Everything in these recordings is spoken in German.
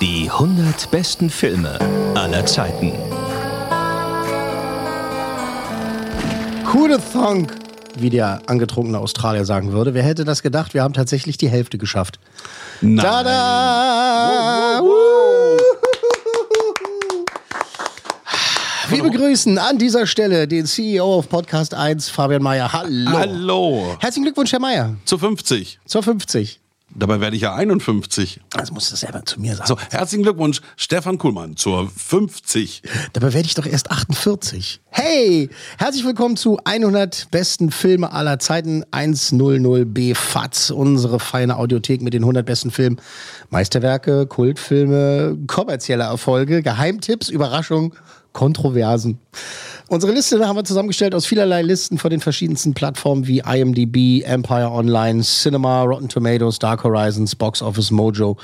Die 100 besten Filme aller Zeiten. The thunk, wie der angetrunkene Australier sagen würde. Wer hätte das gedacht? Wir haben tatsächlich die Hälfte geschafft. Nein. Tada! Wir begrüßen an dieser Stelle den CEO auf Podcast 1, Fabian Mayer. Hallo. Hallo. Herzlichen Glückwunsch, Herr Mayer, Zu 50. zur 50. Dabei werde ich ja 51. Also musst du das selber zu mir sagen. So, herzlichen Glückwunsch, Stefan Kuhlmann, zur 50. Dabei werde ich doch erst 48. Hey, herzlich willkommen zu 100 besten Filme aller Zeiten 100b FATS, unsere feine Audiothek mit den 100 besten Filmen, Meisterwerke, Kultfilme, kommerzielle Erfolge, Geheimtipps, Überraschungen, Kontroversen. Unsere Liste haben wir zusammengestellt aus vielerlei Listen von den verschiedensten Plattformen wie IMDb, Empire Online, Cinema, Rotten Tomatoes, Dark Horizons, Box Office Mojo.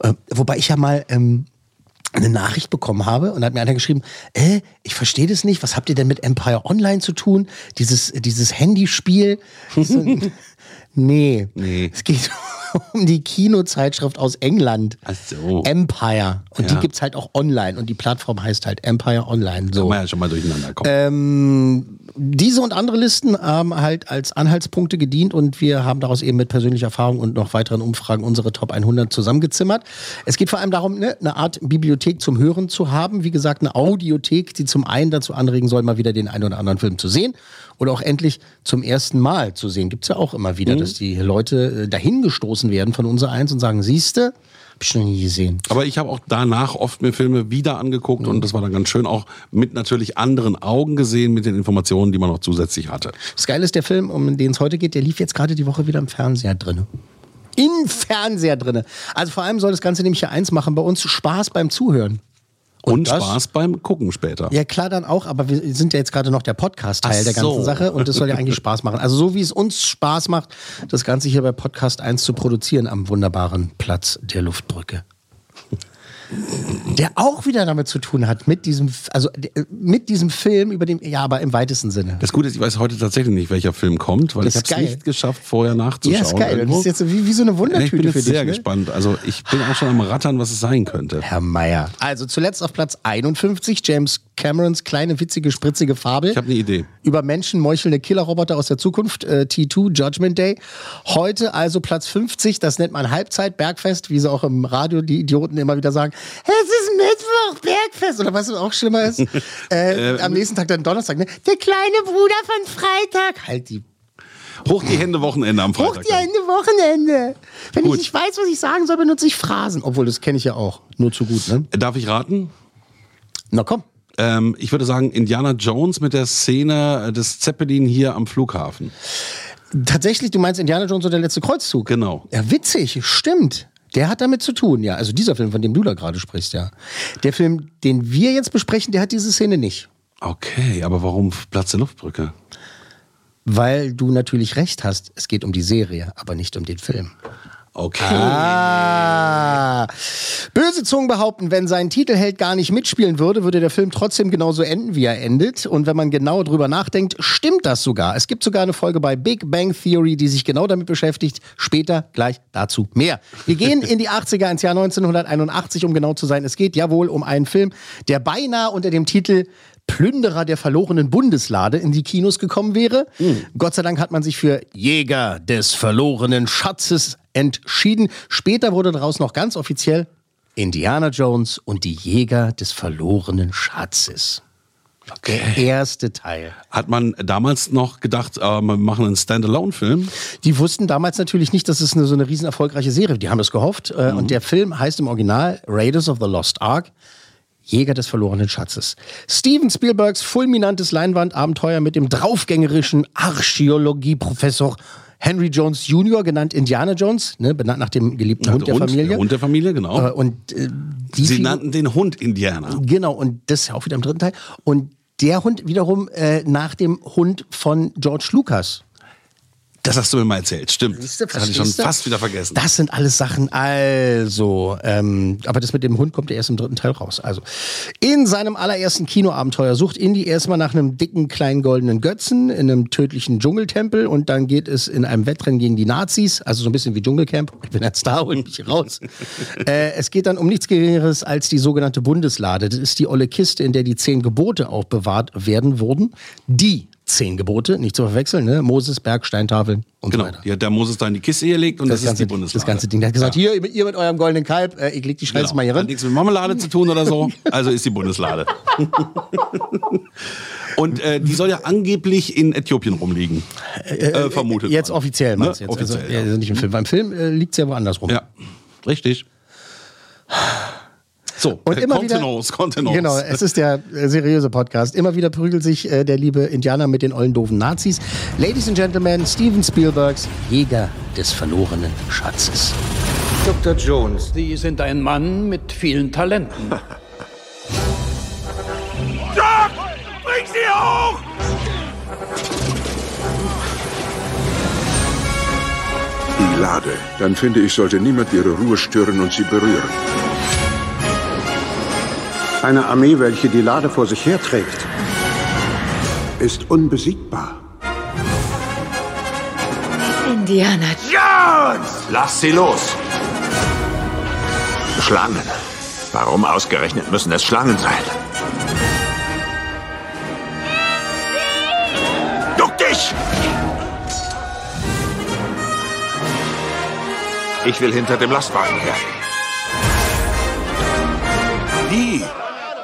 Äh, wobei ich ja mal ähm, eine Nachricht bekommen habe und hat mir einer geschrieben, äh, ich verstehe das nicht, was habt ihr denn mit Empire Online zu tun? Dieses, dieses Handyspiel? Nee, Nee. es geht um die Kinozeitschrift aus England. Ach so. Empire. Und Ja. die gibt's halt auch online und die Plattform heißt halt Empire Online. So. Kann man ja schon mal durcheinander kommen. Ähm, diese und andere Listen haben halt als Anhaltspunkte gedient und wir haben daraus eben mit persönlicher Erfahrung und noch weiteren Umfragen unsere Top 100 zusammengezimmert. Es geht vor allem darum, ne, eine Art Bibliothek zum Hören zu haben. Wie gesagt, eine Audiothek, die zum einen dazu anregen soll, mal wieder den einen oder anderen Film zu sehen oder auch endlich zum ersten Mal zu sehen. Gibt's ja auch immer wieder, dass die Leute äh, dahingestoßen werden von unser Eins und sagen, siehste, hab ich noch nie gesehen. Aber ich habe auch danach oft mir Filme wieder angeguckt und das war dann ganz schön auch mit natürlich anderen Augen gesehen, mit den Informationen, die man noch zusätzlich hatte. Das Geile ist, der Film, um den es heute geht, der lief jetzt gerade die Woche wieder im Fernseher drinne. Im Fernseher drinne. Also vor allem soll das Ganze nämlich ja eins machen, bei uns Spaß beim Zuhören. Und, das- Spaß beim Gucken später. Ja, klar dann auch, aber wir sind ja jetzt gerade noch der Podcast-Teil der ganzen so. Sache und das soll ja eigentlich Spaß machen. Also so wie es uns Spaß macht, das Ganze hier bei Podcast 1 zu produzieren am wunderbaren Platz der Luftbrücke. Der auch wieder damit zu tun hat, mit diesem, also äh, mit diesem Film, über den, ja, aber im weitesten Sinne. Das Gute ist, ich weiß heute tatsächlich nicht, welcher Film kommt, weil Das ich habe es nicht geschafft, vorher nachzuschauen. Ja, ist geil. Das irgendwo. ist jetzt wie, wie so eine Ja, Wundertüte ich bin jetzt für dich. sehr ne? gespannt. Also ich bin auch schon am Rattern, was es sein könnte. Herr Meier. Also zuletzt auf Platz 51 James Camerons kleine, witzige, spritzige Fabel. Ich habe eine Idee. über Menschen meuchelnde Killerroboter aus der Zukunft, äh, T2, Judgment Day. Heute also Platz 50, das nennt man Halbzeit, Bergfest, wie sie auch im Radio die Idioten immer wieder sagen, es ist Mittwoch, Bergfest. Oder was auch schlimmer ist, äh, am nächsten Tag dann Donnerstag, ne? der kleine Bruder von Freitag. Halt die Hoch die Hände Wochenende am Freitag. Hoch die Hände Wochenende. Wenn Gut. ich nicht weiß, was ich sagen soll, benutze ich Phrasen. Obwohl, das kenne ich ja auch. Nur zu gut, ne? Darf ich raten? Na komm. Ähm, ich würde sagen Indiana Jones mit der Szene des Zeppelin hier am Flughafen. Tatsächlich, du meinst Indiana Jones und der letzte Kreuzzug? Genau. Ja, witzig, stimmt. Der hat damit zu tun, ja. Also dieser Film, von dem du da gerade sprichst, ja. Der Film, den wir jetzt besprechen, der hat diese Szene nicht. Okay, aber warum Platz der Luftbrücke? Weil du natürlich recht hast, es geht um die Serie, aber nicht um den Film. Okay. Ah. Böse Zungen behaupten, wenn sein Titelheld gar nicht mitspielen würde, würde der Film trotzdem genauso enden, wie er endet. Und wenn man genau drüber nachdenkt, stimmt das sogar. Es gibt sogar eine Folge bei Big Bang Theory, die sich genau damit beschäftigt. Später gleich dazu mehr. Wir gehen in die 80er, ins Jahr 1981, um genau zu sein. Es geht jawohl um einen Film, der beinahe unter dem Titel Plünderer der verlorenen Bundeslade in die Kinos gekommen wäre. Gott sei Dank hat man sich für Jäger des verlorenen Schatzes entschieden. Später wurde daraus noch ganz offiziell Indiana Jones und die Jäger des verlorenen Schatzes. Der erste Teil. Hat man damals noch gedacht, äh, wir machen einen Standalone-Film? Die wussten damals natürlich nicht, dass es eine, so eine riesen erfolgreiche Serie. Die haben das gehofft. Äh, Und der Film heißt im Original Raiders of the Lost Ark. Jäger des verlorenen Schatzes. Steven Spielbergs fulminantes Leinwandabenteuer mit dem draufgängerischen Archäologieprofessor Henry Jones Jr., genannt Indiana Jones, ne, benannt nach dem geliebten Hund der Familie. Der Hund der Familie, genau. Äh, und äh, Sie nannten den Hund Indiana. Genau, und das ist ja auch wieder im dritten Teil. Und der Hund wiederum äh, nach dem Hund von George Lucas. Das hast du mir mal erzählt, stimmt. Siehste, das hatte ich schon fast wieder vergessen. Das sind alles Sachen, also, ähm, aber das mit dem Hund kommt ja erst im dritten Teil raus. Also, in seinem allerersten Kinoabenteuer sucht Indy erstmal nach einem dicken, kleinen goldenen Götzen in einem tödlichen Dschungeltempel und dann geht es in einem Wettrennen gegen die Nazis, also so ein bisschen wie Dschungelcamp. Ich bin jetzt da, hol mich raus. äh, es geht dann um nichts Geringeres als die sogenannte Bundeslade. Das ist die olle Kiste, in der die zehn Gebote aufbewahrt werden wurden. Die zehn Gebote, nicht zu verwechseln, ne? Moses, Berg, Steintafeln und genau. so weiter. Die hat der Moses da in die Kiste gelegt und das, ist ganze, die Bundeslade. Das ganze Ding. Der hat gesagt, hier, ihr mit eurem goldenen Kalb, äh, ich leg die Scheiße Genau. mal hier Hat rein. nichts mit Marmelade zu tun oder so. Also ist die Bundeslade. Und äh, die soll ja angeblich in Äthiopien rumliegen. Äh, vermutet. Jetzt man. offiziell meinst Ne? jetzt. Offiziell, also, ja. also nicht im Film. Beim Film äh, liegt es ja woanders rum. Ja, richtig. So, Und immer wieder, Kontenance, Kontenance. genau, es ist der äh, seriöse Podcast. Immer wieder prügelt sich äh, der liebe Indianer mit den ollen doofen Nazis. Ladies and Gentlemen, Steven Spielbergs Jäger des verlorenen Schatzes. Dr. Jones, Sie sind ein Mann mit vielen Talenten. Die Lade. Dann finde ich, sollte niemand ihre Ruhe stören und sie berühren. Eine Armee, welche die Lade vor sich herträgt. Ist unbesiegbar. Indiana Lass sie los! Schlangen. Warum ausgerechnet müssen es Schlangen sein? Duck dich! Ich will hinter dem Lastwagen her. Wie?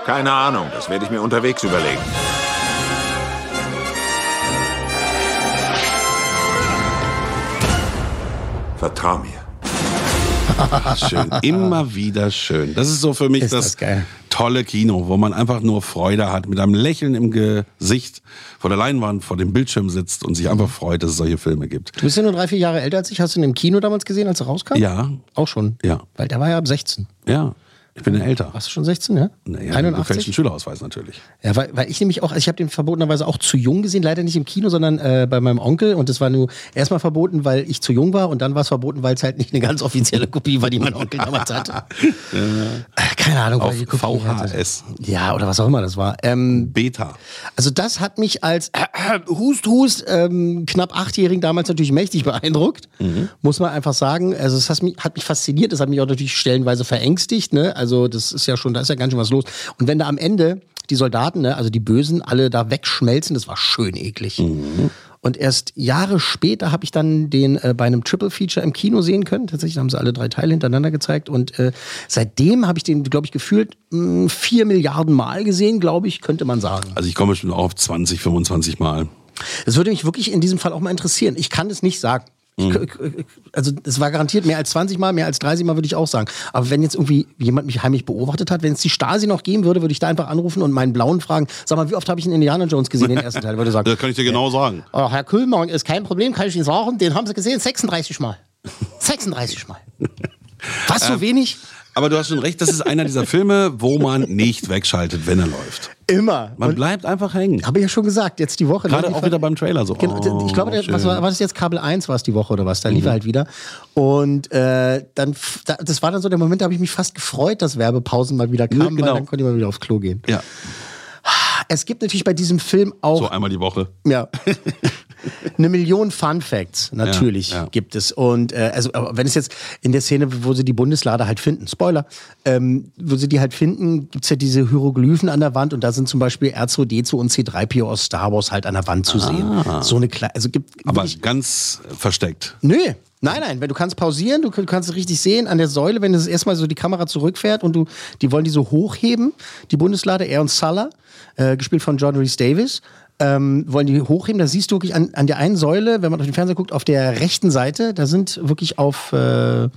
Keine Ahnung, das werde ich mir unterwegs überlegen. Vertrau mir. Schön, immer wieder schön. Das ist so für mich Ist das, das geil. tolle Kino, wo man einfach nur Freude hat, mit einem Lächeln im Gesicht vor der Leinwand, vor dem Bildschirm sitzt und sich einfach freut, dass es solche Filme gibt. Du bist ja nur drei, vier Jahre älter als ich. Hast du ihn im Kino damals gesehen, als er rauskam? Ja, Auch schon? Ja. Weil der war ja ab 16. ja. Ich bin ja älter. Warst du schon 16, ja? Naja, 81? gefälschten Schülerausweis natürlich. Ja, weil, weil ich nämlich auch, also ich habe den verbotenerweise auch zu jung gesehen, leider nicht im Kino, sondern äh, bei meinem Onkel. Und das war nur erstmal verboten, weil ich zu jung war und dann war es verboten, weil es halt nicht eine ganz offizielle Kopie war, die mein Onkel damals hatte. Äh, Keine Ahnung, Auf die Kopie hatte. VHS. Ja, oder was auch immer das war. Ähm, Beta. also das hat mich als äh, Hust Hust ähm, knapp achtjährigen damals natürlich mächtig beeindruckt, muss man einfach sagen. Also es hat mich, hat mich fasziniert, das hat mich auch natürlich stellenweise verängstigt. Ne? Also das ist ja schon, da ist ja ganz schön was los. Und wenn da am Ende die Soldaten, ne, also die Bösen, alle da wegschmelzen, das war schön eklig. Und erst Jahre später habe ich dann den äh, bei einem Triple Feature im Kino sehen können. Tatsächlich haben sie alle drei Teile hintereinander gezeigt. Und äh, seitdem habe ich den, glaube ich, gefühlt mh, vier Milliarden Mal gesehen, glaube ich, könnte man sagen. Also ich komme bestimmt auch auf 20, 25 Mal. Das würde mich wirklich in diesem Fall auch mal interessieren. Ich kann es nicht sagen. Ich, Mhm. also es war garantiert mehr als 20 Mal, mehr als 30 Mal würde ich auch sagen. Aber wenn jetzt irgendwie jemand mich heimlich beobachtet hat, wenn es die Stasi noch geben würde, würde ich da einfach anrufen und meinen Blauen fragen, sag mal, wie oft habe ich einen Indiana Jones gesehen, den ersten Teil? Würde sagen, Das kann ich dir genau sagen. oh, Herr Kühlmann, ist kein Problem, kann ich Ihnen sagen, den haben Sie gesehen 36 Mal. 36 Mal. Was, Ähm, so wenig? Aber du hast schon recht, das ist einer dieser Filme, wo man nicht wegschaltet, wenn er läuft. Immer. Man Und bleibt einfach hängen. habe ich ja schon gesagt, jetzt die Woche. ne, Gerade die auch wieder beim Trailer so. Genau, Oh, ich glaube, der, was war, war das jetzt Kabel 1 war es die Woche oder was? Da lief er halt wieder. Und äh, dann, das war dann so der Moment, da habe ich mich fast gefreut, dass Werbepausen mal wieder kamen, genau. weil dann konnte ich mal wieder aufs Klo gehen. Ja, Es gibt natürlich bei diesem Film auch so einmal die Woche. ja. Eine Million Fun Facts, natürlich Ja, ja. gibt es. Und äh, also, wenn es jetzt in der Szene, wo sie die Bundeslade halt finden, Spoiler, ähm, wo sie die halt finden, gibt's ja diese Hieroglyphen an der Wand und da sind zum Beispiel R2D2 und C3PO aus Star Wars halt an der Wand zu sehen. So eine kleine, also gibt Ah. Aber ganz versteckt. Nö. Nein, nein, wenn du kannst pausieren, du kann- kannst es richtig sehen an der Säule, wenn es erstmal so die Kamera zurückfährt und du, die wollen die so hochheben, die Bundeslade, er und Sulla, äh, gespielt von John Rhys Davis, ähm, wollen die hochheben, da siehst du wirklich an, an der einen Säule, wenn man auf den Fernseher guckt, auf der rechten Seite, da sind wirklich auf äh,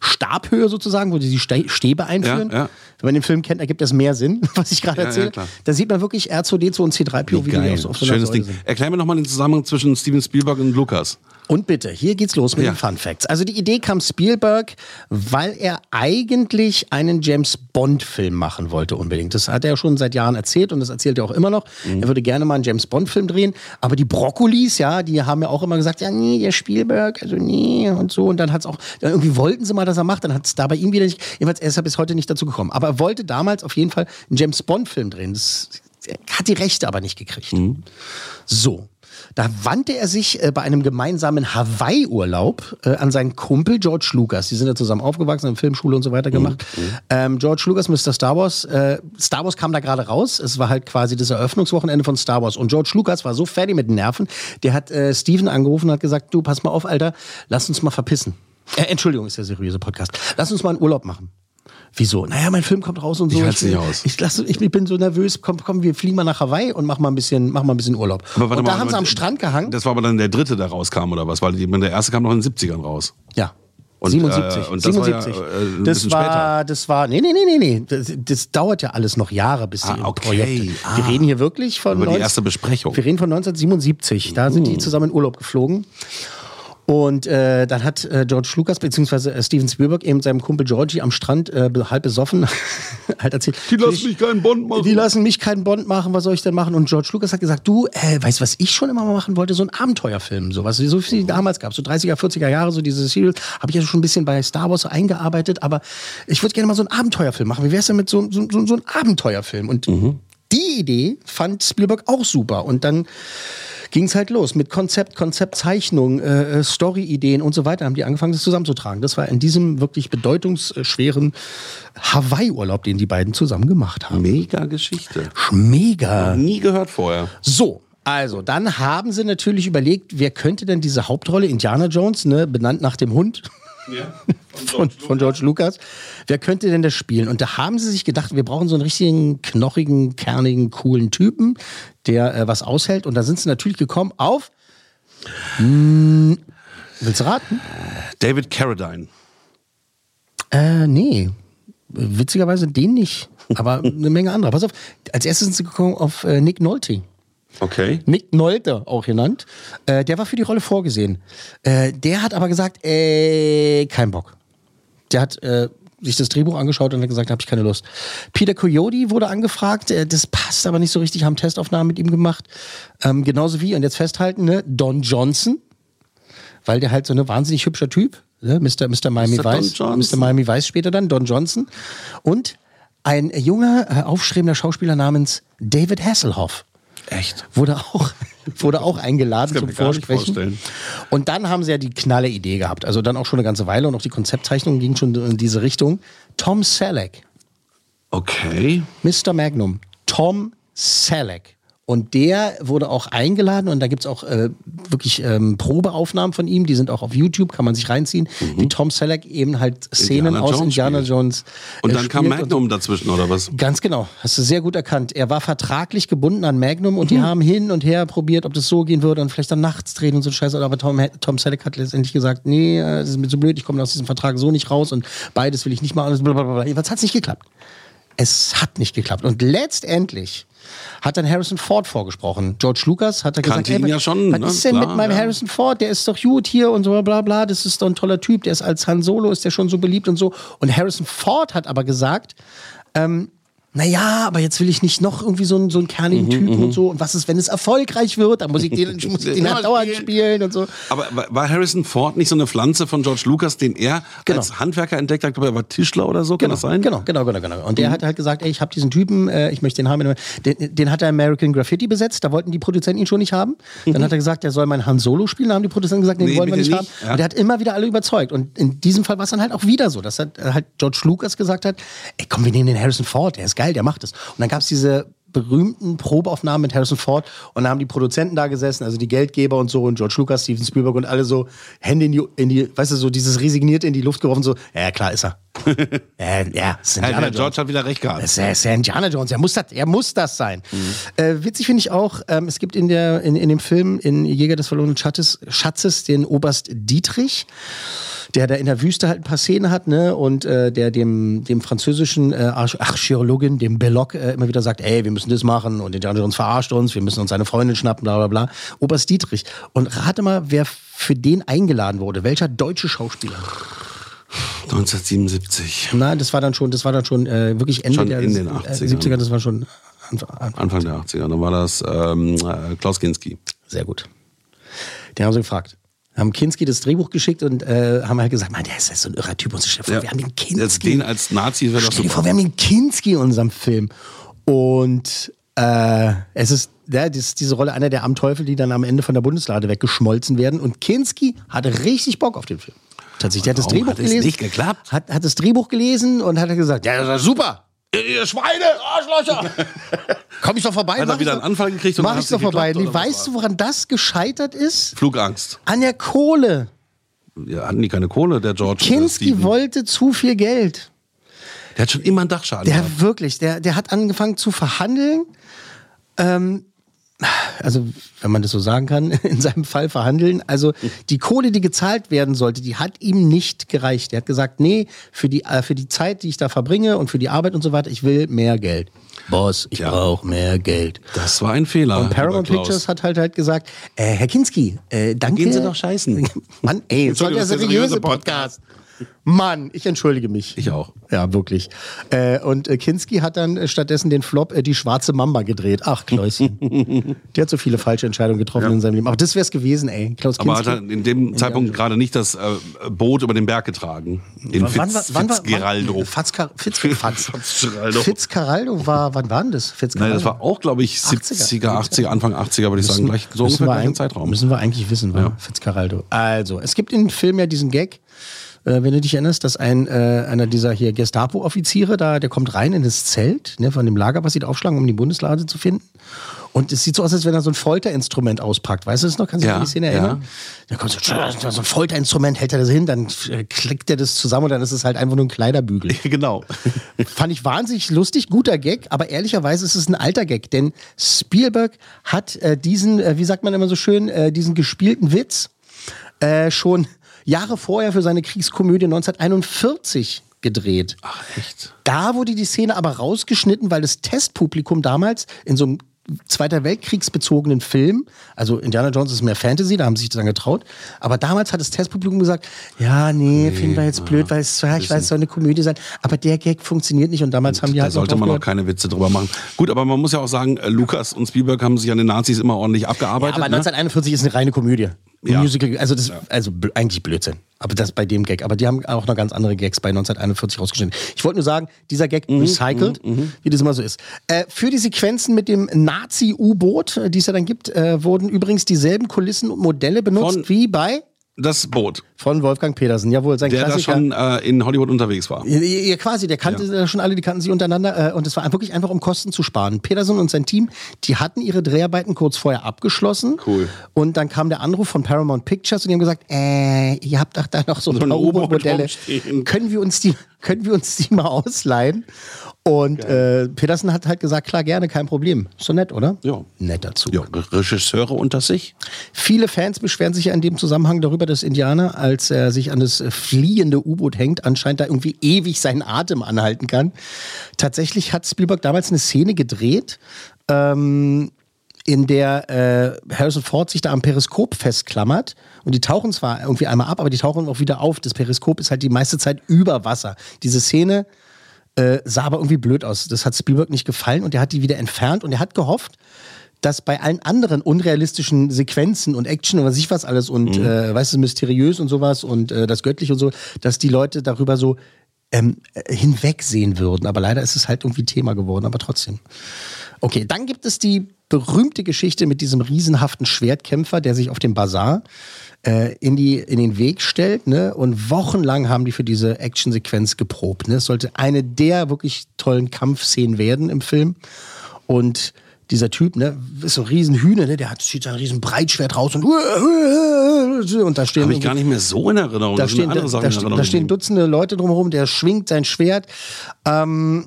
Stabhöhe sozusagen, wo die die Stäbe einführen. Ja, ja. Wenn man den Film kennt, ergibt das mehr Sinn, was ich gerade Ja, ja, erzähle. klar. da sieht man wirklich R2D2 und C3PO, wie, die Geil. auf, so Schönes Ding. sind. Erklär mir nochmal den Zusammenhang zwischen Steven Spielberg und Lukas. Und bitte, hier geht's los mit Ja. den Fun Facts. Also die Idee kam Spielberg, weil er eigentlich einen James Bond Film machen wollte unbedingt. Das hat er ja schon seit Jahren erzählt und das erzählt er auch immer noch. Er würde gerne mal einen James Bond Film drehen, aber die Brokkolis, ja, die haben ja auch immer gesagt, ja, nee, der Spielberg, also nee und so und dann hat's auch dann irgendwie wollten sie mal, dass er macht, dann hat's da bei ihm wieder nicht. Jedenfalls er ist er bis heute nicht dazu gekommen, aber er wollte damals auf jeden Fall einen James Bond Film drehen. Das er hat die Rechte aber nicht gekriegt. So. Da wandte er sich äh, bei einem gemeinsamen Hawaii-Urlaub äh, an seinen Kumpel George Lucas. Die sind ja zusammen aufgewachsen, haben Filmschule und so weiter gemacht. Ähm, George Lucas, Mr. Star Wars. Äh, Star Wars kam da gerade raus. Es war halt quasi das Eröffnungswochenende von Star Wars. Und George Lucas war so fertig mit den Nerven, der hat äh, Steven angerufen und hat gesagt, du, pass mal auf, Alter, lass uns mal verpissen. Äh, Entschuldigung, ist der seriöse Podcast. Lass uns mal einen Urlaub machen. Wieso? Naja, mein Film kommt raus und so. Ich halt's nicht aus. Ich, lass, ich bin so nervös. Komm, komm, wir fliegen mal nach Hawaii und machen mal ein bisschen, machen mal ein bisschen Urlaub. Aber warte und da mal, haben sie am Strand gehangen. Das war aber dann der dritte, der rauskam, oder was? Weil die, der erste kam noch in den 70ern raus. Ja. Und, 77. äh, und das war ja, 77. äh, ein das war, das war, nee, nee, nee, nee, nee. Das, das dauert ja alles noch Jahre, bis sie Ah, im okay. Projekt. Ah. Wir reden hier wirklich von. Über die 19 erste Besprechung. Wir reden von 1977. Da sind die zusammen in Urlaub geflogen. Und äh, dann hat äh, George Lucas bzw. Äh, Steven Spielberg eben seinem Kumpel Georgie am Strand äh, halb besoffen halt erzählt. Die lassen ich- mich keinen Bond machen. Die lassen mich keinen Bond machen, was soll ich denn machen? Und George Lucas hat gesagt, du, äh, weißt du, was ich schon immer mal machen wollte? So ein Abenteuerfilm, so was so viel damals gab, so 30er, 40er Jahre, so diese Series, habe ich ja schon ein bisschen bei Star Wars so eingearbeitet, aber ich würde gerne mal so einen Abenteuerfilm machen. Wie wär's denn mit so, so, so, so einem Abenteuerfilm? Und die Idee fand Spielberg auch super. Und dann ging es halt los mit Konzept, Konzeptzeichnung, äh, äh, Story-Ideen und so weiter. Haben die angefangen, das zusammenzutragen. Das war in diesem wirklich bedeutungsschweren Hawaii-Urlaub, den die beiden zusammen gemacht haben. Mega Geschichte. Mega. Nie gehört vorher. So. Also, dann haben sie natürlich überlegt, wer könnte denn diese Hauptrolle, Indiana Jones, ne, benannt nach dem Hund von, von George Lucas, wer könnte denn das spielen? Und da haben sie sich gedacht, wir brauchen so einen richtigen, knochigen, kernigen, coolen Typen, der äh, was aushält. Und da sind sie natürlich gekommen auf. Hm, willst du raten? David Carradine. Äh, nee. Witzigerweise den nicht. Aber eine Menge anderer. Pass auf, als erstes sind sie gekommen auf äh, Nick Nolte. Okay. Nick Nolte auch genannt. Äh, der war für die Rolle vorgesehen. Äh, der hat aber gesagt, äh, kein Bock. Der hat äh, sich das Drehbuch angeschaut und hat gesagt, habe ich keine Lust. Peter Coyote wurde angefragt, äh, das passt aber nicht so richtig, haben Testaufnahmen mit ihm gemacht. Ähm, genauso wie, und jetzt festhalten, ne, Don Johnson, weil der halt so ein wahnsinnig hübscher Typ, ne, Mr. Mr. Miami Mr. Don Vice, Johnson. Mr. Miami Vice später dann, Don Johnson. Und ein junger, äh, aufstrebender Schauspieler namens David Hasselhoff Echt? wurde auch, wurde auch eingeladen zum Vorsprechen. Und dann haben sie ja die knalle Idee gehabt. Also dann auch schon eine ganze Weile und auch die Konzeptzeichnung ging schon in diese Richtung. Tom Selleck, Okay. Mr. Magnum, Tom Selleck. Und der wurde auch eingeladen und da gibt's auch äh, wirklich ähm, Probeaufnahmen von ihm, die sind auch auf YouTube, kann man sich reinziehen, wie Tom Selleck eben halt Szenen Indiana aus Jones Indiana spielt. Jones. Und äh, dann kam spielt und. Magnum dazwischen, oder was? Ganz genau, hast du sehr gut erkannt. Er war vertraglich gebunden an Magnum und die haben hin und her probiert, ob das so gehen würde und vielleicht dann nachts drehen und so Scheiße. Aber Tom, Tom Selleck hat letztendlich gesagt, nee, äh, das ist mir zu blöd, ich komme aus diesem Vertrag so nicht raus und beides will ich nicht machen. Blablabla. Jedenfalls hat es nicht geklappt. Es hat nicht geklappt. Und letztendlich hat dann Harrison Ford vorgesprochen. George Lucas hat da gesagt, ihn ey, ja schon, was ne? ist denn Klar, mit meinem ja. Harrison Ford? Der ist doch gut hier und so bla bla. Das ist doch ein toller Typ. Der ist als Han Solo, ist der schon so beliebt und so. Und Harrison Ford hat aber gesagt, ähm, naja, aber jetzt will ich nicht noch irgendwie so einen, so einen kernigen Mhm, Typen und so. Und was ist, wenn es erfolgreich wird? Dann muss ich den, muss ich den halt dauernd spielen. und so. Aber war- Harrison Ford nicht so eine Pflanze von George Lucas, den er Genau. als Handwerker entdeckt hat? Ich glaube, er war Tischler oder so, kann Genau, das sein? genau, genau, genau, genau. Und der hat halt gesagt, ey, ich habe diesen Typen, äh, ich möchte den haben. Den, den hat er American Graffiti besetzt, da wollten die Produzenten ihn schon nicht haben. Dann hat er gesagt, der soll meinen Han Solo spielen, da haben die Produzenten gesagt, nee, den Nee, wollen wir nicht, nicht. haben. Ja. Und der hat immer wieder alle überzeugt. Und in diesem Fall war es dann halt auch wieder so, dass hat, halt George Lucas gesagt hat, ey, komm, wir nehmen den Harrison Ford, der ist geil, der macht es. Und dann gab es diese berühmten Probeaufnahmen mit Harrison Ford und da haben die Produzenten da gesessen, also die Geldgeber und so und George Lucas, Steven Spielberg und alle so Hände in die, in die weißt du, so dieses resigniert in die Luft geworfen, so, ja klar ist er. ja, ja, ist Ja, Indiana der Jones. George hat wieder recht gehabt. Das ist, Indiana Jones, er muss das, er muss das sein. Äh, witzig finde ich auch, ähm, es gibt in, der, in, in dem Film in Jäger des verlorenen Schatzes, Schatzes den Oberst Dietrich. Der da in der Wüste halt ein paar Szenen hat, ne? Und äh, der dem, dem französischen äh, Arch- Archäologen, dem Belloc, äh, immer wieder sagt, ey, wir müssen das machen und Indiana Jones verarscht uns, wir müssen uns seine Freundin schnappen, bla bla bla. Oberst Dietrich. Und rate mal, wer für den eingeladen wurde. Welcher deutsche Schauspieler? 1977. Nein, das war dann schon, das war dann schon äh, wirklich Ende Schon der in den äh, 80ern. 70er, das war schon Anfang, Anfang. Anfang der 80er. Dann war das ähm, äh, Klaus Kinski. Sehr gut. Den haben sie gefragt. Haben Kinski das Drehbuch geschickt und äh, haben halt gesagt, man, der ist so ein irrer Typ. Und so, stell dir vor, wir haben den Kinski. Den als Nazi wäre doch Stell dir super. vor, wir haben den Kinski in unserem Film. Und äh, es ist, ja, das diese Rolle einer der Amteufel, die dann am Ende von der Bundeslade weggeschmolzen werden. Und Kinski hatte richtig Bock auf den Film. Tatsächlich, der hat das Drehbuch hat es gelesen. nicht geklappt? Hat, hat das Drehbuch gelesen und hat gesagt, ja, das ist super. Ihr Schweine, Arschlöcher. Komm ich doch vorbei. Hat er mach ich wieder doch- einen Anfall gekriegt und Mach ich doch vorbei. geklappt, weißt du, woran das gescheitert ist? Flugangst. An der Kohle. Ja, hatten die keine Kohle, der George? Kinski wollte zu viel Geld. Der hat schon immer einen Dachschaden. Der gehabt. wirklich, der, der hat angefangen zu verhandeln. Ähm, also, wenn man das so sagen kann, in seinem Fall verhandeln. Also, die Kohle, die gezahlt werden sollte, die hat ihm nicht gereicht. Er hat gesagt, nee, für die, äh, für die Zeit, die ich da verbringe und für die Arbeit und so weiter, ich will mehr Geld. Boss, ich Ja. brauche mehr Geld. Das war ein Fehler. Und Paramount. Pictures hat halt halt gesagt, äh, Herr Kinski, äh, danke. Gehen Sie doch scheißen. Mann, ey, das ist der seriöse seriöse Podcast. Mann, ich entschuldige mich. Ich auch. Ja, wirklich. Äh, und äh, Kinski hat dann äh, stattdessen den Flop äh, Die schwarze Mamba gedreht. Ach, Kläuschen. Der hat so viele falsche Entscheidungen getroffen in seinem Leben. Aber das wär's gewesen, ey. Klaus Aber Kinski. hat er in dem Zeitpunkt gerade nicht das äh, Boot über den Berg getragen. In wann, Fitz, wann, wann, Fitzgeraldo. wann, Fitzcar, Fitz, Fatz. Fitzgeraldo. War, wann war denn das? Nein, das war auch, glaube ich, 70er, 80er, Anfang 80er, würde ich sagen. Gleich, so ungefähr wir gleichen ein- Zeitraum. Müssen wir eigentlich wissen, war Ja. Fitzcarraldo. Also, es gibt in dem Film ja diesen Gag, äh, wenn du dich erinnerst, dass ein, äh, einer dieser hier Gestapo-Offiziere da, der kommt rein in das Zelt ne, von dem Lager, was sie da aufschlagen, um die Bundeslade zu finden. Und es sieht so aus, als wenn er so ein Folterinstrument auspackt. Weißt du das noch? Kannst du dich Ja, an die Szene erinnern? Da kommt so, so ein Folterinstrument, hält er das hin, dann äh, klickt er das zusammen und dann ist es halt einfach nur ein Kleiderbügel. genau. Fand ich wahnsinnig lustig, guter Gag, aber ehrlicherweise ist es ein alter Gag, denn Spielberg hat äh, diesen, äh, wie sagt man immer so schön, äh, diesen gespielten Witz äh, schon Jahre vorher für seine Kriegskomödie 1941 gedreht. Ach, echt? Da wurde die Szene aber rausgeschnitten, weil das Testpublikum damals in so einem Zweiter Weltkriegsbezogenen Film, also Indiana Jones ist mehr Fantasy, da haben sie sich dann getraut, aber damals hat das Testpublikum gesagt, ja, nee, finden wir jetzt blöd, weil es, ja, ich weiß, soll eine Komödie sein, aber der Gag funktioniert nicht und damals haben die Da halt sollte noch man noch keine Witze drüber machen. Gut, aber man muss ja auch sagen, äh, Lukas und Spielberg haben sich an den Nazis immer ordentlich abgearbeitet. aber ne? 1941 ist eine reine Komödie. Ja. Musical, also das also bl- eigentlich Blödsinn. Aber das bei dem Gag. Aber die haben auch noch ganz andere Gags bei 1941 rausgeschnitten. Ich wollte nur sagen, dieser Gag Mhm, recycelt, wie das immer so ist. Äh, für die Sequenzen mit dem Nazi-U-Boot, äh, die es ja dann gibt, äh, wurden übrigens dieselben Kulissen und Modelle benutzt Von- wie bei Das Boot, von Wolfgang Petersen. Jawohl, sein der da Klassiker. schon äh, in Hollywood unterwegs war. Ja, ja, quasi, der kannte äh, schon alle, die kannten sie untereinander äh, und es war wirklich einfach, um Kosten zu sparen. Peterson und sein Team, die hatten ihre Dreharbeiten kurz vorher abgeschlossen. Cool. Und dann kam der Anruf von Paramount Pictures und die haben gesagt, äh, ihr habt doch da noch so ein So ein paar rumstehen. Können wir uns die, können wir uns die mal ausleihen? Und äh, Peterson hat halt gesagt, klar, gerne, kein Problem. Ist so nett, oder? Ja. Nett dazu. Ja, Regisseure unter sich. Viele Fans beschweren sich ja in dem Zusammenhang darüber, dass Indianer, als er sich an das fliehende U-Boot hängt, anscheinend da irgendwie ewig seinen Atem anhalten kann. Tatsächlich hat Spielberg damals eine Szene gedreht, ähm, in der äh, Harrison Ford sich da am Periskop festklammert. Und die tauchen zwar irgendwie einmal ab, aber die tauchen auch wieder auf. Das Periskop ist halt die meiste Zeit über Wasser. Diese Szene äh, sah aber irgendwie blöd aus. Das hat Spielberg nicht gefallen und er hat die wieder entfernt und er hat gehofft, dass bei allen anderen unrealistischen Sequenzen und Action und was ich was alles und äh, weißt du, mysteriös und sowas und äh, das Göttliche und so, dass die Leute darüber so ähm, äh, hinwegsehen würden. Aber leider ist es halt irgendwie Thema geworden, aber trotzdem. Okay, dann gibt es die berühmte Geschichte mit diesem riesenhaften Schwertkämpfer, der sich auf dem Bazar äh, in, die, in den Weg stellt. Ne? Und wochenlang haben die für diese Actionsequenz geprobt. Ne? Es sollte eine der wirklich tollen Kampfszenen werden im Film. Und dieser Typ, ne, ist so ein Riesenhühner, ne, der hat, zieht sein riesen Breitschwert raus und, und da stehen Habe ich gar nicht mehr so in Erinnerung. da stehen, da, da, ste- Erinnerung da stehen. Dutzende Leute drumherum, der schwingt sein Schwert. Ähm,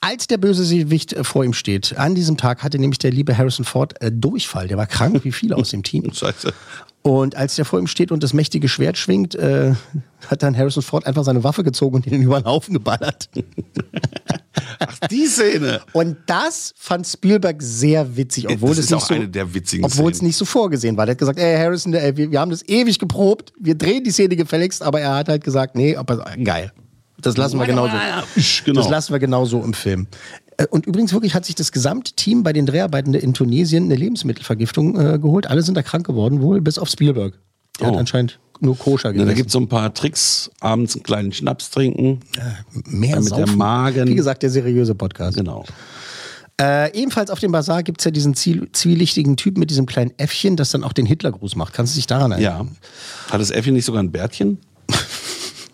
als der Bösewicht äh, vor ihm steht, an diesem Tag hatte nämlich der liebe Harrison Ford äh, Durchfall. Der war krank, wie viele aus dem Team. Scheiße. Und als der vor ihm steht und das mächtige Schwert schwingt, äh, hat dann Harrison Ford einfach seine Waffe gezogen und ihn über den Haufen geballert. Ach, die Szene. Und das fand Spielberg sehr witzig, obwohl das es ist nicht auch so, eine der witzigen obwohl es nicht so vorgesehen war. Der hat gesagt, ey Harrison, ey, wir, wir haben das ewig geprobt, wir drehen die Szene gefälligst, aber er hat halt gesagt, nee, aber geil. Das lassen wir genauso. Genau. Das lassen wir genauso im Film. Äh, Und übrigens wirklich hat sich das gesamte Team bei den Dreharbeiten in Tunesien eine Lebensmittelvergiftung äh, geholt. Alle sind da krank geworden, wohl bis auf Spielberg. Der hat Oh. anscheinend nur koscher Ja, gegessen. da gibt es so ein paar Tricks. Abends einen kleinen Schnaps trinken. mehr damit der. Magen- Wie gesagt, der seriöse Podcast. Genau. Äh, ebenfalls auf dem Bazar gibt es ja diesen zwielichtigen Typ mit diesem kleinen Äffchen, das dann auch den Hitlergruß macht. Kannst du dich daran erinnern? Ja. Hat das Äffchen nicht sogar ein Bärtchen?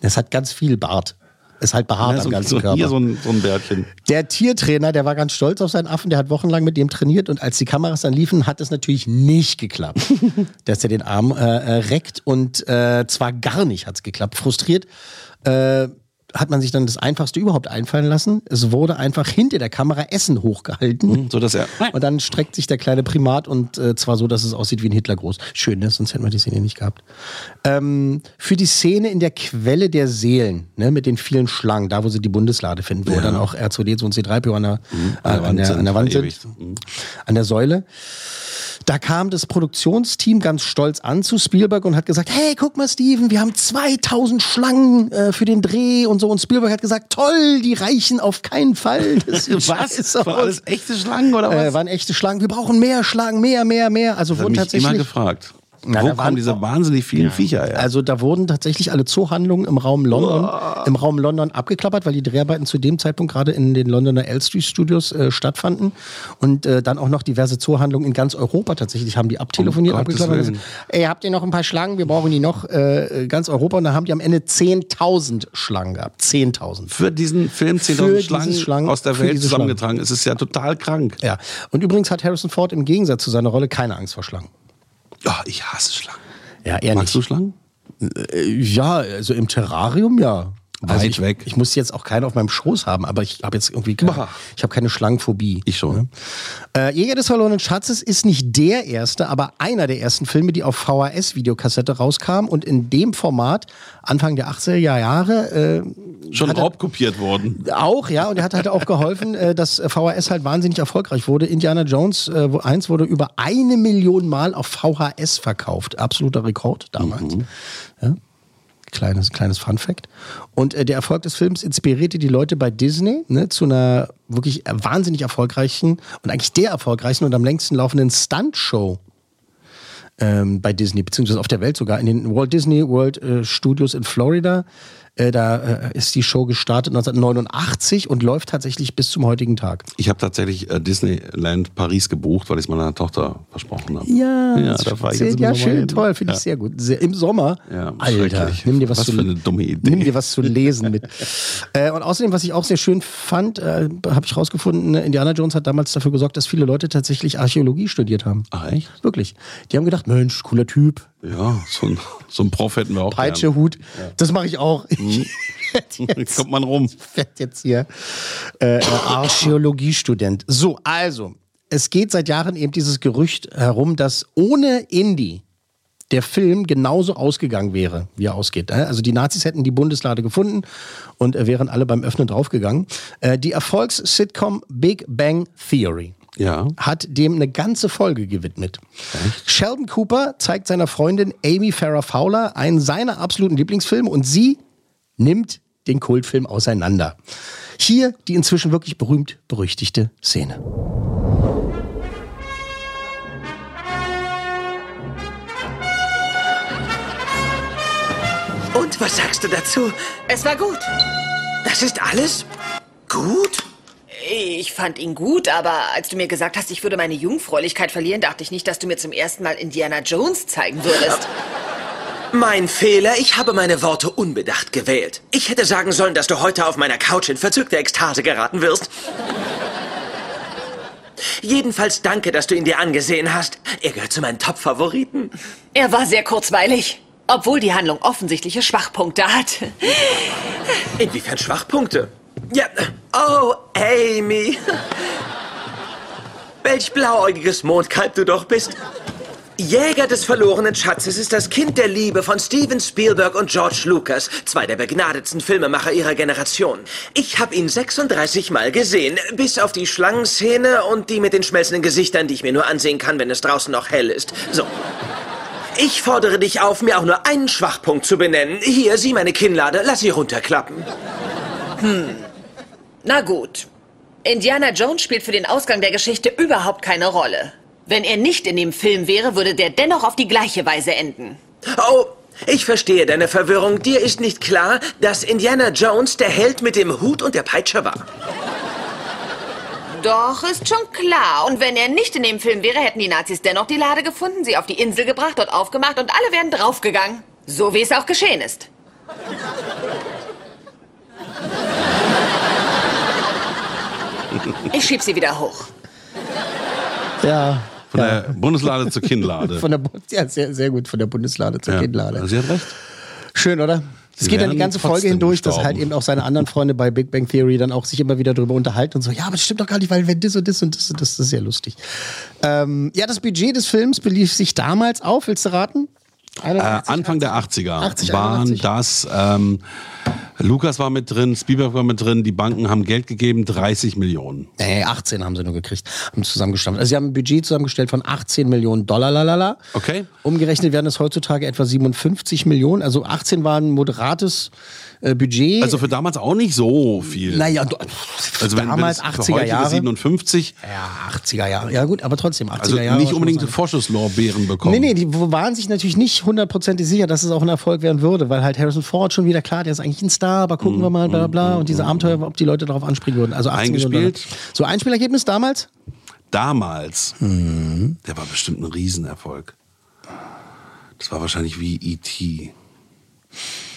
Es hat ganz viel Bart. Ist halt behaart Ja, am so, ganzen so, Körper. hier so ein, so ein Bärtchen. Der Tiertrainer, der war ganz stolz auf seinen Affen, der hat wochenlang mit dem trainiert und als die Kameras dann liefen, hat es natürlich nicht geklappt, dass er den Arm äh, äh, reckt und äh, zwar gar nicht hat es geklappt. Frustriert äh, hat man sich dann das Einfachste überhaupt einfallen lassen. Es wurde einfach hinter der Kamera Essen hochgehalten. So dass er. Und dann streckt sich der kleine Primat und äh, zwar so, dass es aussieht wie ein Hitlergruß. Schön, ne? sonst hätten wir die Szene nicht gehabt. Ähm, für die Szene in der Quelle der Seelen, ne, mit den vielen Schlangen, da wo sie die Bundeslade finden, wo dann auch R2D2 und C3PO an der, äh, an der, an der Wand sind. Mhm. an der Säule. Da kam das Produktionsteam ganz stolz an zu Spielberg und hat gesagt, hey, guck mal, Steven, wir haben 2000 Schlangen äh, für den Dreh und so. Und Spielberg hat gesagt, toll, die reichen auf keinen Fall. Das scheiße Waren alles echte Schlangen oder was? Äh, waren echte Schlangen. Wir brauchen mehr Schlangen, mehr, mehr, mehr. Also das hat wurden mich immer tatsächlich. gefragt. Na, Wo kommen diese wahnsinnig vielen Viecher her? Also da wurden tatsächlich alle Zoohandlungen im Raum London, im Raum London abgeklappert, weil die Dreharbeiten zu dem Zeitpunkt gerade in den Londoner Elstree Studios äh, stattfanden und äh, dann auch noch diverse Zoohandlungen in ganz Europa tatsächlich haben die abtelefoniert, Um abgeklappert. Ey, habt ihr noch ein paar Schlangen? Wir brauchen die noch äh, ganz Europa und da haben die am Ende 10.000 Schlangen gehabt, 10.000. für diesen Film Für 10.000 diese Schlangen, Schlangen- aus der Welt zusammengetragen. Es ist ja total krank. Ja, und übrigens hat Harrison Ford im Gegensatz zu seiner Rolle keine Angst vor Schlangen. Ja, ich hasse Schlangen. Ja, er Magst du Schlangen? Äh, Ja, also im Terrarium ja. Weit also ich, weg. Ich muss jetzt auch keinen auf meinem Schoß haben, aber ich habe jetzt irgendwie keine, ich habe keine Schlangenphobie. Ich schon. Äh, Jäger des verlorenen Schatzes ist nicht der erste, aber einer der ersten Filme, die auf VHS-Videokassette rauskam und in dem Format Anfang der 80er Jahre äh, Schon er- raubkopiert worden. auch, ja, und er hat halt auch geholfen, äh, dass VHS halt wahnsinnig erfolgreich wurde. Indiana Jones äh, wo- 1 wurde über eine Million Mal auf VHS verkauft. Absoluter Rekord damals. Ja. Kleines, kleines Fun Fact. Und äh, der Erfolg des Films inspirierte die Leute bei Disney ne, zu einer wirklich wahnsinnig erfolgreichen und eigentlich der erfolgreichsten und am längsten laufenden Stunt-Show ähm, bei Disney, beziehungsweise auf der Welt sogar, in den Walt Disney World äh, Studios in Florida. Äh, da äh, ist die Show gestartet 1989 und läuft tatsächlich bis zum heutigen Tag. Ich habe tatsächlich äh, Disneyland Paris gebucht, weil ich es meiner Tochter versprochen habe. Ja, ja das da fahre ich ja schön, toll, finde ja. ich sehr gut. Sehr, Im Sommer, Ja, Alter, nimm dir was, Was zu für eine dumme Idee. Nimm dir was zu lesen mit. äh, und außerdem, was ich auch sehr schön fand, habe ich rausgefunden, äh, Indiana Jones hat damals dafür gesorgt, dass viele Leute tatsächlich Archäologie studiert haben. Ach, echt? Wirklich. Die haben gedacht, Mensch, cooler Typ, Ja, so ein, so ein Prof hätten wir auch Peitsche, Hut. Das mache ich auch. Gern. jetzt, Kommt man rum. werd jetzt hier äh, Archäologiestudent. So, also, es geht seit Jahren eben dieses Gerücht herum, dass ohne Indie der Film genauso ausgegangen wäre, wie er ausgeht. Äh, Also die Nazis hätten die Bundeslade gefunden und äh, wären alle beim Öffnen draufgegangen. Äh, Die Erfolgs-Sitcom Big Bang Theory Ja. hat dem eine ganze Folge gewidmet. Sheldon Cooper zeigt seiner Freundin Amy Farrah Fowler einen seiner absoluten Lieblingsfilme und sie nimmt den Kultfilm auseinander. Hier die inzwischen wirklich berühmt-berüchtigte Szene. Und was sagst du dazu? Es war gut. Das ist alles? Gut? Ich fand ihn gut, aber als du mir gesagt hast, ich würde meine Jungfräulichkeit verlieren, dachte ich nicht, dass du mir zum ersten Mal Indiana Jones zeigen würdest. Mein Fehler, ich habe meine Worte unbedacht gewählt. Ich hätte sagen sollen, dass du heute auf meiner Couch in verzückte Ekstase geraten wirst. Jedenfalls danke, dass du ihn dir angesehen hast. Er gehört zu meinen Top-Favoriten. Er war sehr kurzweilig, obwohl die Handlung offensichtliche Schwachpunkte hat. Inwiefern Schwachpunkte? Ja. Oh, Amy. Welch blauäugiges Mondkalb du doch bist. Jäger des verlorenen Schatzes ist das Kind der Liebe von Steven Spielberg und George Lucas, zwei der begnadetsten Filmemacher ihrer Generation. Ich habe ihn 36 Mal gesehen, bis auf die Schlangenszene und die mit den schmelzenden Gesichtern, die ich mir nur ansehen kann, wenn es draußen noch hell ist. So. Ich fordere dich auf, mir auch nur einen Schwachpunkt zu benennen. Hier, sieh meine Kinnlade, lass sie runterklappen. Hm. Na gut. Indiana Jones spielt für den Ausgang der Geschichte überhaupt keine Rolle. Wenn er nicht in dem Film wäre, würde der dennoch auf die gleiche Weise enden. Oh, ich verstehe deine Verwirrung. Dir ist nicht klar, dass Indiana Jones der Held mit dem Hut und der Peitsche war. Doch, ist schon klar. Und wenn er nicht in dem Film wäre, hätten die Nazis dennoch die Lade gefunden, sie auf die Insel gebracht, dort aufgemacht und alle wären draufgegangen. So wie es auch geschehen ist. Ich schieb sie wieder hoch. Ja. Von ja. der Bundeslade zur Kinnlade. Von der, ja, sehr, sehr gut, von der Bundeslade zur ja. Kinnlade. Sie hat recht. Schön, oder? Es geht dann die ganze Folge hindurch, dass halt eben auch seine anderen Freunde bei Big Bang Theory dann auch sich immer wieder darüber unterhalten und so, ja, aber das stimmt doch gar nicht, weil wenn das und das und das, und das, das ist sehr lustig. Ähm, ja, das Budget des Films belief sich damals auf, willst du raten? 81, äh, Anfang 80, der 80er 80, waren das ähm, Lukas war mit drin, Spielberg war mit drin, die Banken haben Geld gegeben, 30 Millionen. Nee, 18 haben sie nur gekriegt, haben zusammengestampft. Also sie haben ein Budget zusammengestellt von 18 Millionen Dollar, lalala. Okay. Umgerechnet werden es heutzutage etwa 57 Millionen. Also 18 war ein moderates äh, Budget. Also für damals auch nicht so viel. Naja, also wenn, damals wenn 80er Jahre. 57. Ja, 80er Jahre. Ja gut, aber trotzdem 80er also Jahre. nicht unbedingt Vorschusslorbeeren bekommen. Nee, nee, die waren sich natürlich nicht hundertprozentig sicher, dass es auch ein Erfolg werden würde, weil halt Harrison Ford schon wieder klar, der ist eigentlich ein Star, aber gucken wir mal, bla bla. Mm, und diese Abenteuer, ob die Leute darauf anspringen würden. Also 18 Eingespielt. So Einspielergebnis damals? Damals. Mhm. Der war bestimmt ein Riesenerfolg. Das war wahrscheinlich wie E.T.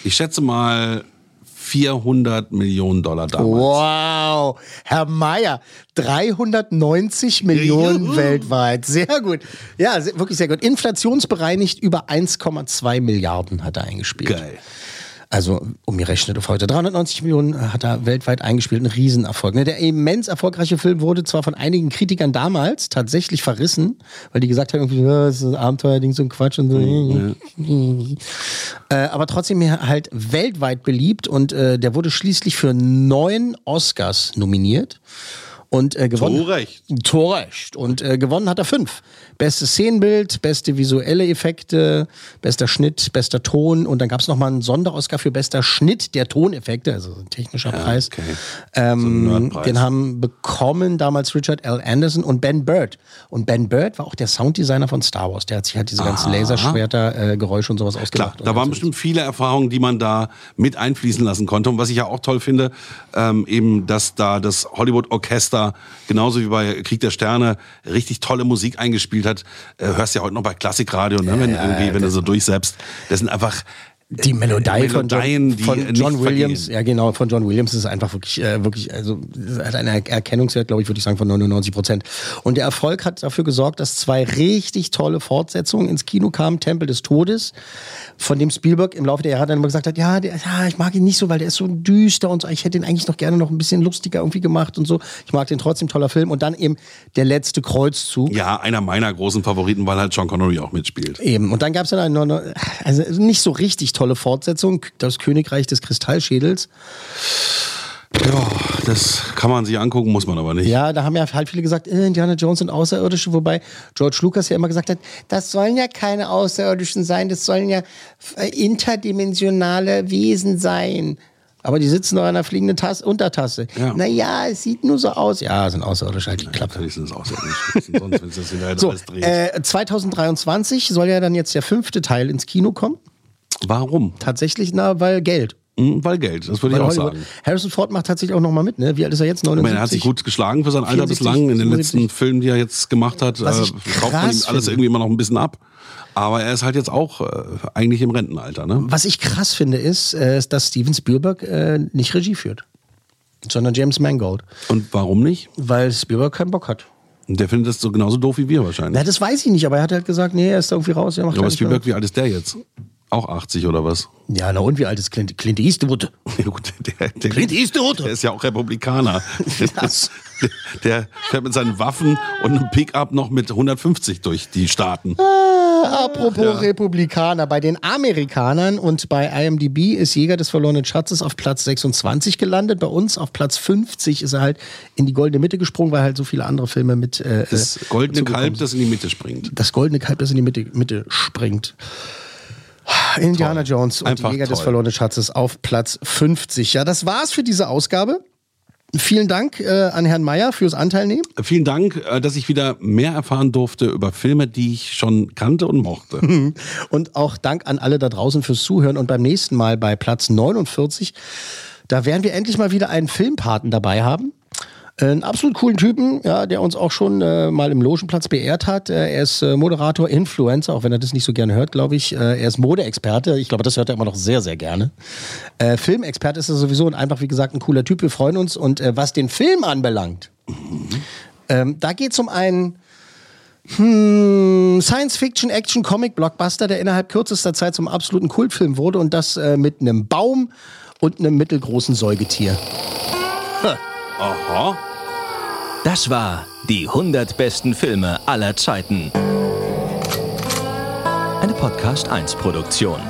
Ich schätze mal 400 Millionen Dollar damals. Wow, Herr Mayer, 390 Millionen Juhu. weltweit. Sehr gut. Ja, wirklich sehr gut. Inflationsbereinigt über 1,2 Milliarden hat er eingespielt. Geil. Also umgerechnet auf heute 390 Millionen hat er weltweit eingespielt, ein Riesenerfolg. Ne, der immens erfolgreiche Film wurde zwar von einigen Kritikern damals tatsächlich verrissen, weil die gesagt haben, ja, das ist ein Abenteuerding, so ein Quatsch und so. Mhm. Äh, aber trotzdem halt weltweit beliebt und äh, der wurde schließlich für neun Oscars nominiert. Und äh, gewonnen. Torrecht. Torrecht. Und äh, gewonnen hat er fünf. Bestes Szenenbild, beste visuelle Effekte, bester Schnitt, bester Ton. Und dann gab es nochmal einen Sonderausgabe für bester Schnitt der Toneffekte, also ein technischer Ja, Preis. okay. Ähm, So den haben bekommen damals Richard L. Anderson und Ben Bird. Und Ben Bird war auch der Sounddesigner von Star Wars. Der hat sich halt diese ganzen. Laserschwerter, äh, Geräusche und sowas Klar, ausgedacht. da waren bestimmt viele Erfahrungen, die man da mit einfließen lassen konnte. Und was ich ja auch toll finde, ähm, eben, dass da das Genauso wie bei Krieg der Sterne richtig tolle Musik eingespielt hat. Äh, hörst ja heute noch bei Klassikradio, ne? wenn, ja, irgendwie, wenn du so durchsetzt. Das sind einfach Die Melodie von John, von John Williams, vergehen. ja genau, von John Williams ist einfach wirklich, äh, wirklich, also hat einen Erkennungswert, glaube ich, würde ich sagen, von 99 Prozent. Und der Erfolg hat dafür gesorgt, dass zwei richtig tolle Fortsetzungen ins Kino kamen. Tempel des Todes, von dem Spielberg im Laufe der Jahre dann immer gesagt hat, ja, der, ja, ich mag ihn nicht so, weil der ist so düster und so. Ich hätte ihn eigentlich noch gerne noch ein bisschen lustiger irgendwie gemacht und so. Ich mag den trotzdem, toller Film. Und dann eben der letzte Kreuzzug. ja einer meiner großen Favoriten, weil halt Sean Connery auch mitspielt. Eben. Und dann gab es dann eine, eine, also nicht so richtig tolle Fortsetzung, das Königreich des Kristallschädels. Ja, das kann man sich angucken, muss man aber nicht. Ja, da haben ja halt viele gesagt, äh, Indiana Jones sind Außerirdische, wobei George Lucas ja immer gesagt hat, das sollen ja keine Außerirdischen sein, das sollen ja äh, interdimensionale Wesen sein. Aber die sitzen doch an einer fliegenden Tasse, Untertasse. Ja. Naja, es sieht nur so aus. Ja, sind Außerirdische, halt die Klappe. Natürlich sind es außerirdisch. Sonst, wenn es das wieder So, alles dreht. äh, 2023 soll ja dann jetzt der fünfte Teil ins Kino kommen. Warum? Tatsächlich, na, weil Geld. Hm, weil Geld, das würde ich auch Hollywood- sagen. Harrison Ford macht tatsächlich auch noch mal mit, ne? Wie alt ist er jetzt? Ich 79? meine, er hat sich gut geschlagen für sein Alter 74, bislang. In den 77. letzten Filmen, die er jetzt gemacht hat, äh, ich kauft man ihm alles finde. irgendwie immer noch ein bisschen ab. Aber er ist halt jetzt auch äh, eigentlich im Rentenalter, ne? Was ich krass finde, ist, äh, dass Steven Spielberg äh, nicht Regie führt, sondern James Mangold, Und warum nicht? weil Spielberg keinen Bock hat. Und der findet das so genauso doof wie wir wahrscheinlich. Na, das weiß ich nicht, aber er hat halt gesagt, nee, er ist da irgendwie raus. Er macht Aber. Spielberg, wie alt ist der jetzt? Auch 80 oder was? Ja, na und wie alt ist Clint, Clint Eastwood? Ja, gut, der, der, Clint Eastwood. der ist ja auch Republikaner. Das, Der fährt mit seinen Waffen und einem Pickup noch mit 150 durch die Staaten. Ah, apropos ja. Republikaner, bei den Amerikanern und bei IMDb ist Jäger des verlorenen Schatzes auf Platz 26 gelandet. Bei uns auf Platz 50 ist er halt in die goldene Mitte gesprungen, weil halt so viele andere Filme mit. Äh, das goldene Kalb, das in die Mitte springt. Das goldene Kalb, das in die Mitte, Mitte springt. Indiana toll. Jones und Einfach die Jäger toll. des verlorenen Schatzes auf Platz 50. Ja, das war's für diese Ausgabe. Vielen Dank äh, an Herrn Meyer fürs Anteilnehmen. Vielen Dank, äh, dass ich wieder mehr erfahren durfte über Filme, die ich schon kannte und mochte. Und auch Dank an alle da draußen fürs Zuhören. Und beim nächsten Mal bei Platz 49, da werden wir endlich mal wieder einen Filmpaten dabei haben. Einen absolut coolen Typen, ja, der uns auch schon äh, mal im Logenplatz beehrt hat. Äh, er ist äh, Moderator, Influencer, auch wenn er das nicht so gerne hört, glaube ich. Äh, er ist Modeexperte. Ich glaube, das hört er immer noch sehr, sehr gerne. Äh, Filmexperte ist er sowieso und einfach, wie gesagt, ein cooler Typ. Wir freuen uns. Und äh, was den Film anbelangt, mhm. ähm, da geht es um einen hm, Science-Fiction, Action, Comic-Blockbuster, der innerhalb kürzester Zeit zum absoluten Kultfilm wurde und das mit einem Baum und einem mittelgroßen Säugetier. Huh. Aha. Das war die 100 besten Filme aller Zeiten. Eine Podcast 1 Produktion.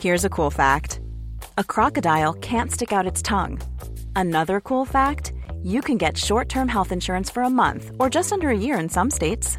Here's a cool fact. A crocodile can't stick out its tongue. Another cool fact, you can get short-term health insurance for a month or just under a year in some states.